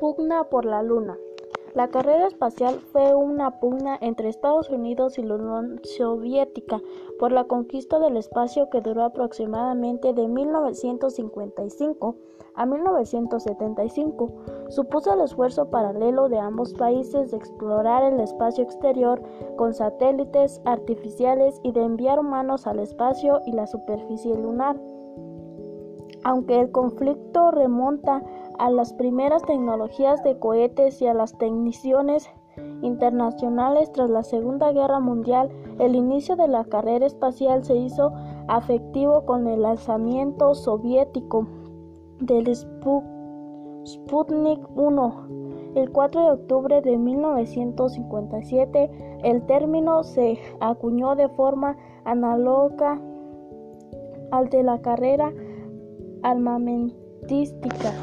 Pugna por la Luna. La carrera espacial fue una pugna entre Estados Unidos y la Unión Soviética por la conquista del espacio que duró aproximadamente de 1955 a 1975. Supuso el esfuerzo paralelo de ambos países de explorar el espacio exterior con satélites artificiales y de enviar humanos al espacio y la superficie lunar. Aunque el conflicto remonta a las primeras tecnologías de cohetes y a las tecniciones internacionales tras la Segunda Guerra Mundial, el inicio de la carrera espacial se hizo afectivo con el lanzamiento soviético del Sputnik 1. El 4 de octubre de 1957, el término se acuñó de forma análoga al de la carrera armamentística.